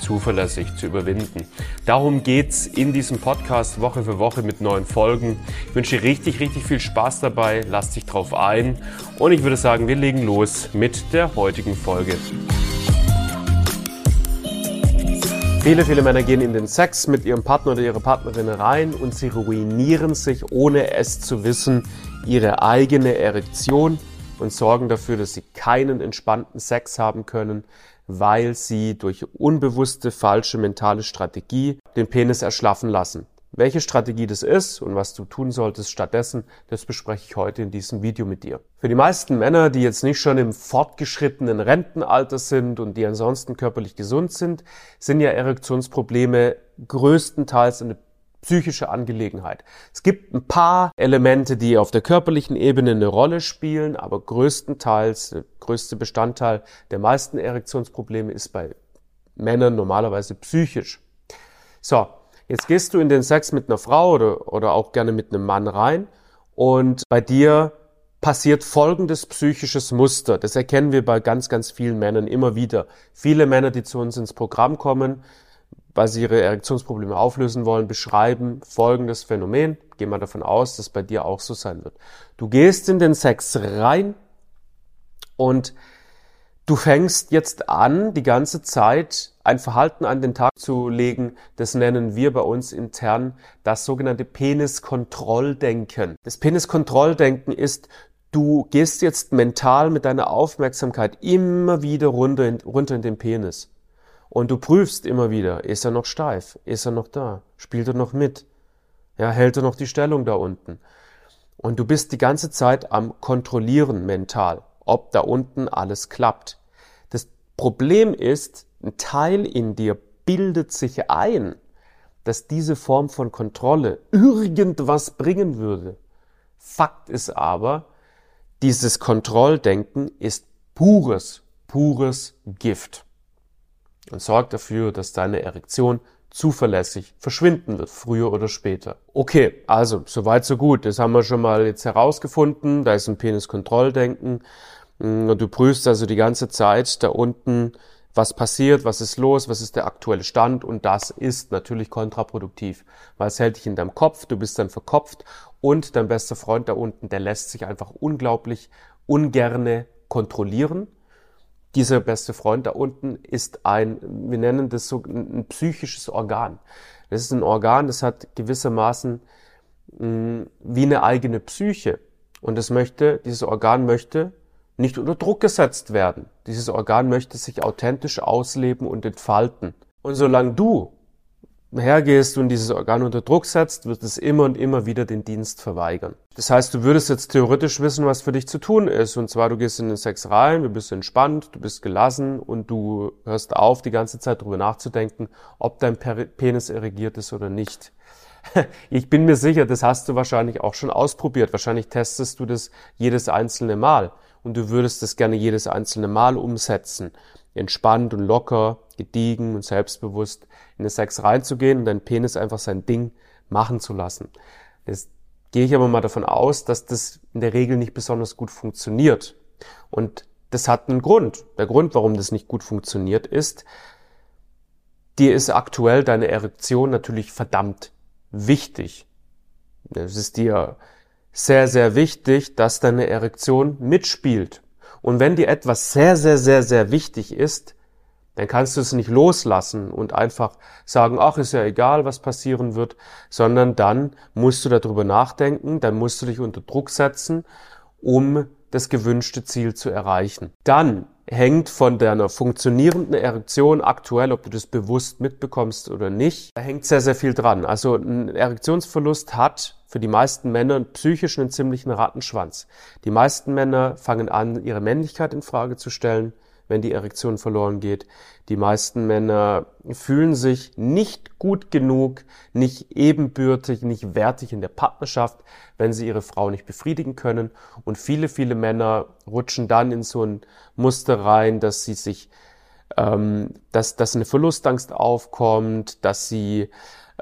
zuverlässig zu überwinden. Darum geht's in diesem Podcast Woche für Woche mit neuen Folgen. Ich wünsche richtig, richtig viel Spaß dabei. Lass dich drauf ein. Und ich würde sagen, wir legen los mit der heutigen Folge. Viele, viele Männer gehen in den Sex mit ihrem Partner oder ihrer Partnerin rein und sie ruinieren sich, ohne es zu wissen, ihre eigene Erektion und sorgen dafür, dass sie keinen entspannten Sex haben können, weil sie durch unbewusste falsche mentale Strategie den Penis erschlaffen lassen. Welche Strategie das ist und was du tun solltest stattdessen, das bespreche ich heute in diesem Video mit dir. Für die meisten Männer, die jetzt nicht schon im fortgeschrittenen Rentenalter sind und die ansonsten körperlich gesund sind, sind ja Erektionsprobleme größtenteils eine psychische Angelegenheit. Es gibt ein paar Elemente, die auf der körperlichen Ebene eine Rolle spielen, aber größtenteils, der größte Bestandteil der meisten Erektionsprobleme ist bei Männern normalerweise psychisch. So, jetzt gehst du in den Sex mit einer Frau oder, oder auch gerne mit einem Mann rein und bei dir passiert folgendes psychisches Muster. Das erkennen wir bei ganz, ganz vielen Männern immer wieder. Viele Männer, die zu uns ins Programm kommen, weil sie ihre Erektionsprobleme auflösen wollen, beschreiben folgendes Phänomen. Gehen wir davon aus, dass bei dir auch so sein wird. Du gehst in den Sex rein und du fängst jetzt an, die ganze Zeit ein Verhalten an den Tag zu legen, das nennen wir bei uns intern das sogenannte Peniskontrolldenken. Das Peniskontrolldenken ist, du gehst jetzt mental mit deiner Aufmerksamkeit immer wieder runter in, runter in den Penis. Und du prüfst immer wieder, ist er noch steif? Ist er noch da? Spielt er noch mit? Ja, hält er noch die Stellung da unten? Und du bist die ganze Zeit am Kontrollieren mental, ob da unten alles klappt. Das Problem ist, ein Teil in dir bildet sich ein, dass diese Form von Kontrolle irgendwas bringen würde. Fakt ist aber, dieses Kontrolldenken ist pures, pures Gift und sorgt dafür, dass deine Erektion zuverlässig verschwinden wird, früher oder später. Okay, also soweit so gut. Das haben wir schon mal jetzt herausgefunden. Da ist ein Peniskontrolldenken. Mm, du prüfst also die ganze Zeit da unten, was passiert, was ist los, was ist der aktuelle Stand und das ist natürlich kontraproduktiv, weil es hält dich in deinem Kopf, du bist dann verkopft und dein bester Freund da unten, der lässt sich einfach unglaublich ungerne kontrollieren dieser beste Freund da unten ist ein, wir nennen das so ein psychisches Organ. Das ist ein Organ, das hat gewissermaßen mh, mm, wie eine eigene Psyche. Und das möchte, dieses Organ möchte nicht unter Druck gesetzt werden. Dieses Organ möchte sich authentisch ausleben und entfalten. Und solange du hergehst und dieses Organ unter Druck setzt, wird es immer und immer wieder den Dienst verweigern. Das heißt, du würdest jetzt theoretisch wissen, was für dich zu tun ist. Und zwar, du gehst in den Sex rein, du bist entspannt, du bist gelassen und du hörst auf, die ganze Zeit darüber nachzudenken, ob dein Penis erregiert ist oder nicht. Ich bin mir sicher, das hast du wahrscheinlich auch schon ausprobiert. Wahrscheinlich testest du das jedes einzelne Mal und du würdest das gerne jedes einzelne Mal umsetzen entspannt und locker, gediegen und selbstbewusst in den Sex reinzugehen und deinen Penis einfach sein Ding machen zu lassen. Jetzt gehe ich aber mal davon aus, dass das in der Regel nicht besonders gut funktioniert. Und das hat einen Grund. Der Grund, warum das nicht gut funktioniert, ist, dir ist aktuell deine Erektion natürlich verdammt wichtig. Es ist dir sehr, sehr wichtig, dass deine Erektion mitspielt. Und wenn dir etwas sehr, sehr, sehr, sehr wichtig ist, dann kannst du es nicht loslassen und einfach sagen, ach, ist ja egal, was passieren wird, sondern dann musst du darüber nachdenken, dann musst du dich unter Druck setzen, um das gewünschte Ziel zu erreichen. Dann hängt von deiner funktionierenden Erektion aktuell, ob du das bewusst mitbekommst oder nicht, da hängt sehr, sehr viel dran. Also ein Erektionsverlust hat für die meisten Männer psychisch einen ziemlichen Rattenschwanz. Die meisten Männer fangen an, ihre Männlichkeit in Frage zu stellen, wenn die Erektion verloren geht. Die meisten Männer fühlen sich nicht gut genug, nicht ebenbürtig, nicht wertig in der Partnerschaft, wenn sie ihre Frau nicht befriedigen können. Und viele, viele Männer rutschen dann in so ein Muster rein, dass sie sich, ähm, dass, dass eine Verlustangst aufkommt, dass sie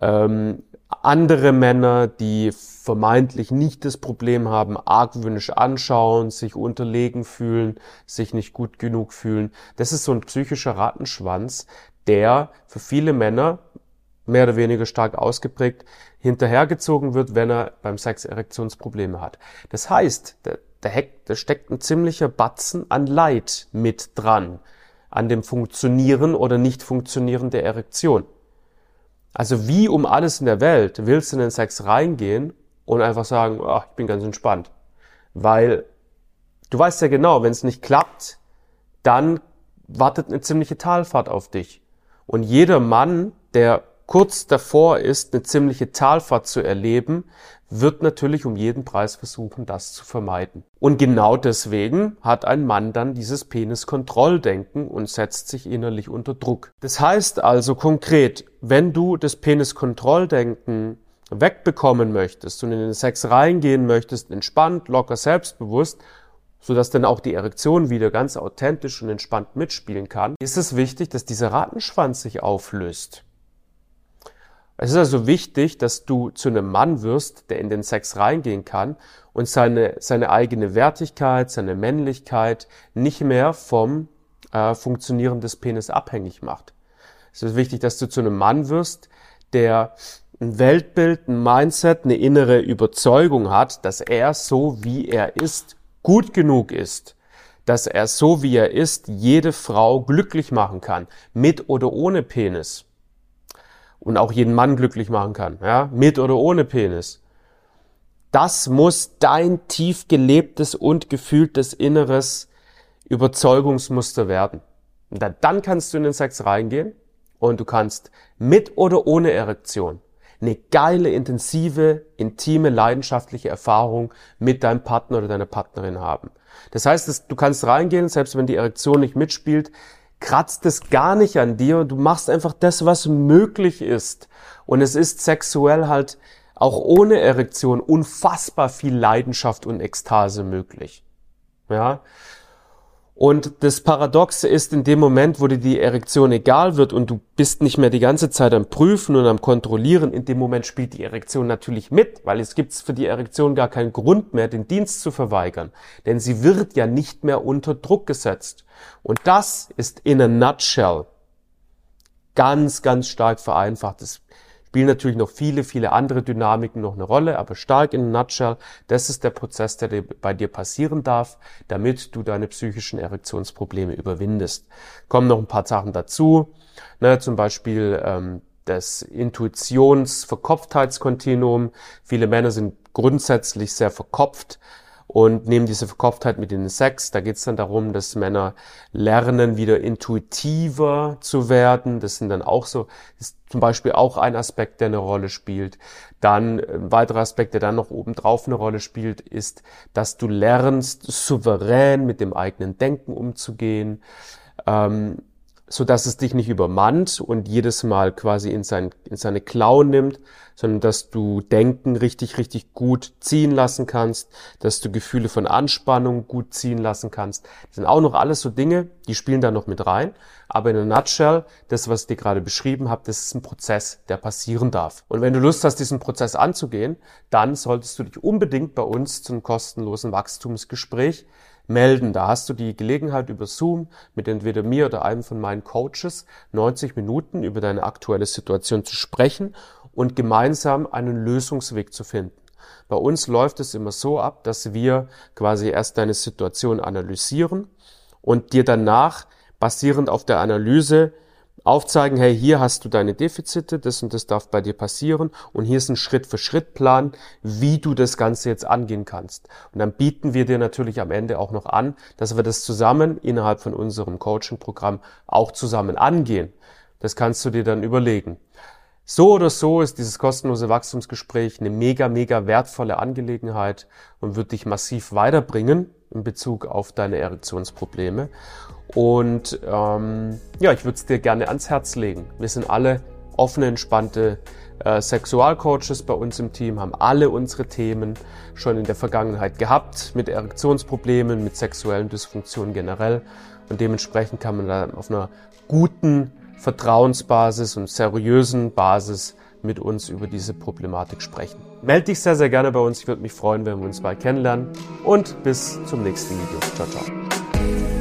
ähm, andere Männer, die vermeintlich nicht das Problem haben, argwöhnisch anschauen, sich unterlegen fühlen, sich nicht gut genug fühlen. Das ist so ein psychischer Rattenschwanz, der für viele Männer mehr oder weniger stark ausgeprägt hinterhergezogen wird, wenn er beim Sex Erektionsprobleme hat. Das heißt, da, da steckt ein ziemlicher Batzen an Leid mit dran, an dem Funktionieren oder Nicht-Funktionieren der Erektion. Also wie um alles in der Welt willst du in den Sex reingehen und einfach sagen, oh, ich bin ganz entspannt. Weil du weißt ja genau, wenn es nicht klappt, dann wartet eine ziemliche Talfahrt auf dich. Und jeder Mann, der kurz davor ist, eine ziemliche Talfahrt zu erleben, wird natürlich um jeden Preis versuchen, das zu vermeiden. Und genau deswegen hat ein Mann dann dieses Peniskontrolldenken und setzt sich innerlich unter Druck. Das heißt also konkret, wenn du das Peniskontrolldenken wegbekommen möchtest und in den Sex reingehen möchtest, entspannt, locker, selbstbewusst, sodass dann auch die Erektion wieder ganz authentisch und entspannt mitspielen kann, ist es wichtig, dass dieser Ratenschwanz sich auflöst. Es ist also wichtig, dass du zu einem Mann wirst, der in den Sex reingehen kann und seine, seine eigene Wertigkeit, seine Männlichkeit nicht mehr vom äh, Funktionieren des Penis abhängig macht. Es ist wichtig, dass du zu einem Mann wirst, der ein Weltbild, ein Mindset, eine innere Überzeugung hat, dass er so wie er ist, gut genug ist, dass er so wie er ist, jede Frau glücklich machen kann, mit oder ohne Penis und auch jeden Mann glücklich machen kann, ja, mit oder ohne Penis. Das muss dein tief gelebtes und gefühltes inneres Überzeugungsmuster werden. Und dann kannst du in den Sex reingehen und du kannst mit oder ohne Erektion eine geile, intensive, intime, leidenschaftliche Erfahrung mit deinem Partner oder deiner Partnerin haben. Das heißt, du kannst reingehen, selbst wenn die Erektion nicht mitspielt, kratzt es gar nicht an dir. Du machst einfach das, was möglich ist. Und es ist sexuell halt auch ohne Erektion unfassbar viel Leidenschaft und Ekstase möglich. Ja. Und das Paradoxe ist, in dem Moment, wo dir die Erektion egal wird und du bist nicht mehr die ganze Zeit am Prüfen und am Kontrollieren, in dem Moment spielt die Erektion natürlich mit, weil es gibt für die Erektion gar keinen Grund mehr, den Dienst zu verweigern. Denn sie wird ja nicht mehr unter Druck gesetzt. Und das ist in a nutshell ganz, ganz stark vereinfacht. Das spielen natürlich noch viele, viele andere Dynamiken noch eine Rolle, aber stark in a nutshell, das ist der Prozess, der bei dir passieren darf, damit du deine psychischen Erektionsprobleme überwindest. Kommen noch ein paar Sachen dazu, ne, zum Beispiel ähm, das Intuitions-Verkopftheitskontinuum. Viele Männer sind grundsätzlich sehr verkopft und nehmen diese Verkopftheit mit den Sex. Da geht es dann darum, dass Männer lernen, wieder intuitiver zu werden. Das sind dann auch so, ist zum Beispiel auch ein Aspekt, der eine Rolle spielt. Dann ein weiterer Aspekt, der dann noch obendrauf eine Rolle spielt, ist, dass du lernst, souverän mit dem eigenen Denken umzugehen. Ähm, so dass es dich nicht übermannt und jedes Mal quasi in, sein, in seine Klauen nimmt, sondern dass du Denken richtig, richtig gut ziehen lassen kannst, dass du Gefühle von Anspannung gut ziehen lassen kannst. Das sind auch noch alles so Dinge, die spielen da noch mit rein. Aber in a nutshell, das, was ich dir gerade beschrieben habe, das ist ein Prozess, der passieren darf. Und wenn du Lust hast, diesen Prozess anzugehen, dann solltest du dich unbedingt bei uns zum kostenlosen Wachstumsgespräch melden. Da hast du die Gelegenheit über Zoom mit entweder mir oder einem von meinen Coaches 90 Minuten über deine aktuelle Situation zu sprechen und gemeinsam einen Lösungsweg zu finden. Bei uns läuft es immer so ab, dass wir quasi erst deine Situation analysieren und dir danach basierend auf der Analyse aufzeigen, hey, hier hast du deine Defizite, das und das darf bei dir passieren und hier ist ein Schritt-für-Schritt-Plan, wie du das Ganze jetzt angehen kannst. Und dann bieten wir dir natürlich am Ende auch noch an, dass wir das zusammen innerhalb von unserem Coaching-Programm auch zusammen angehen. Das kannst du dir dann überlegen. So oder so ist dieses kostenlose Wachstumsgespräch eine mega, mega wertvolle Angelegenheit und wird dich massiv weiterbringen in Bezug auf deine Erektionsprobleme. Und ähm, ja, ich würde es dir gerne ans Herz legen. Wir sind alle offene, entspannte äh, Sexualcoaches bei uns im Team, haben alle unsere Themen schon in der Vergangenheit gehabt, mit Erektionsproblemen, mit sexuellen Dysfunktionen generell. Und dementsprechend kann man da auf einer guten Vertrauensbasis und seriösen Basis mit uns über diese Problematik sprechen. Meld dich sehr, sehr gerne bei uns. Ich würde mich freuen, wenn wir uns bald kennenlernen. Und bis zum nächsten Video. Ciao, ciao.